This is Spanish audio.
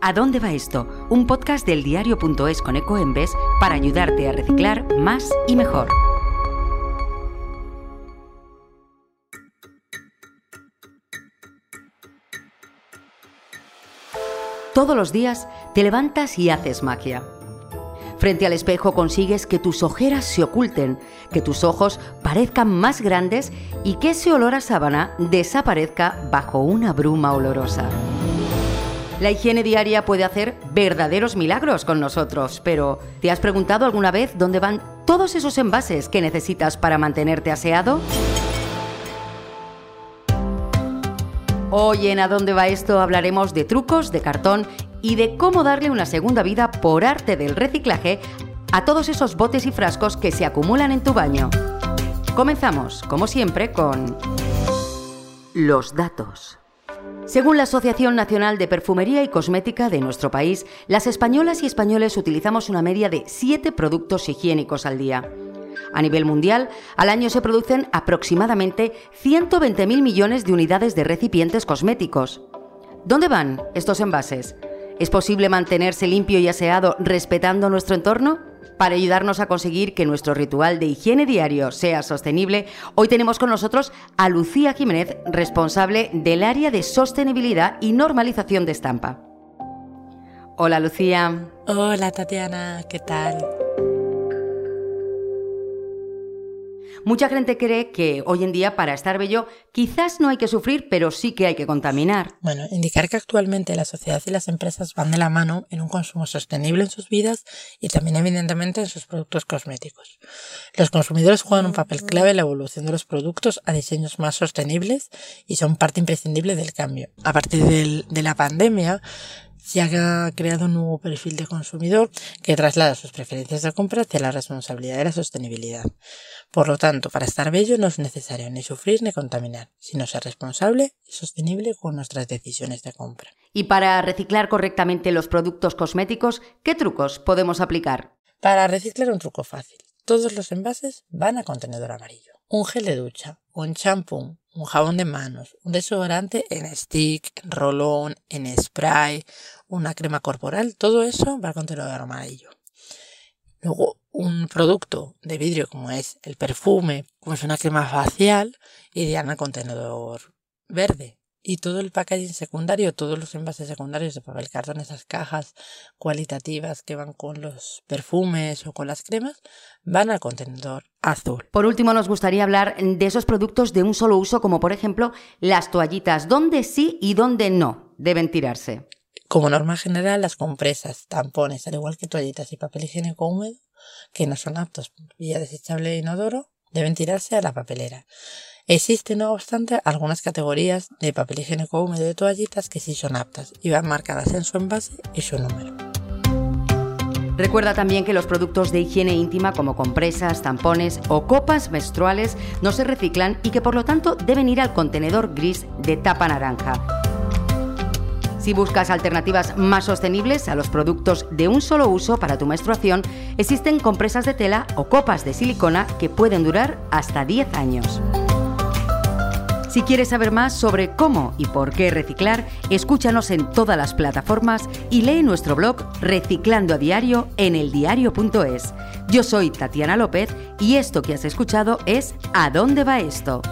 ¿A dónde va esto? Un podcast del diario.es con Ecoembes para ayudarte a reciclar más y mejor. Todos los días te levantas y haces magia. Frente al espejo consigues que tus ojeras se oculten, que tus ojos parezcan más grandes y que ese olor a sábana desaparezca bajo una bruma olorosa. La higiene diaria puede hacer verdaderos milagros con nosotros, pero ¿te has preguntado alguna vez dónde van todos esos envases que necesitas para mantenerte aseado? Hoy en A dónde va esto hablaremos de trucos de cartón y de cómo darle una segunda vida por arte del reciclaje a todos esos botes y frascos que se acumulan en tu baño. Comenzamos, como siempre, con los datos. Según la Asociación Nacional de Perfumería y Cosmética de nuestro país, las españolas y españoles utilizamos una media de 7 productos higiénicos al día. A nivel mundial, al año se producen aproximadamente 120.000 millones de unidades de recipientes cosméticos. ¿Dónde van estos envases? ¿Es posible mantenerse limpio y aseado respetando nuestro entorno? Para ayudarnos a conseguir que nuestro ritual de higiene diario sea sostenible, hoy tenemos con nosotros a Lucía Jiménez, responsable del área de sostenibilidad y normalización de estampa. Hola Lucía. Hola Tatiana, ¿qué tal? Mucha gente cree que hoy en día para estar bello quizás no hay que sufrir, pero sí que hay que contaminar. Bueno, indicar que actualmente la sociedad y las empresas van de la mano en un consumo sostenible en sus vidas y también evidentemente en sus productos cosméticos. Los consumidores juegan un papel clave en la evolución de los productos a diseños más sostenibles y son parte imprescindible del cambio. A partir de la pandemia, se ha creado un nuevo perfil de consumidor que traslada sus preferencias de compra hacia la responsabilidad de la sostenibilidad. Por lo tanto, para estar bello no es necesario ni sufrir ni contaminar, sino ser responsable y sostenible con nuestras decisiones de compra. Y para reciclar correctamente los productos cosméticos, ¿qué trucos podemos aplicar? Para reciclar un truco fácil. Todos los envases van a contenedor amarillo. Un gel de ducha, un champú, un jabón de manos, un desodorante en stick, en rolón, en spray, una crema corporal, todo eso va al contenedor amarillo. Luego, un producto de vidrio como es el perfume, como es una crema facial, iría al contenedor verde y todo el packaging secundario, todos los envases secundarios de papel cartón, esas cajas cualitativas que van con los perfumes o con las cremas, van al contenedor azul. Por último, nos gustaría hablar de esos productos de un solo uso, como por ejemplo las toallitas, dónde sí y dónde no deben tirarse. Como norma general, las compresas, tampones, al igual que toallitas y papel higiénico húmedo, que no son aptos vía desechable e inodoro, deben tirarse a la papelera. Existen, no obstante, algunas categorías de papel higiénico húmedo de toallitas que sí son aptas y van marcadas en su envase y su número. Recuerda también que los productos de higiene íntima como compresas, tampones o copas menstruales no se reciclan y que por lo tanto deben ir al contenedor gris de tapa naranja. Si buscas alternativas más sostenibles a los productos de un solo uso para tu menstruación, existen compresas de tela o copas de silicona que pueden durar hasta 10 años. Si quieres saber más sobre cómo y por qué reciclar, escúchanos en todas las plataformas y lee nuestro blog Reciclando a Diario en eldiario.es. Yo soy Tatiana López y esto que has escuchado es ¿A dónde va esto?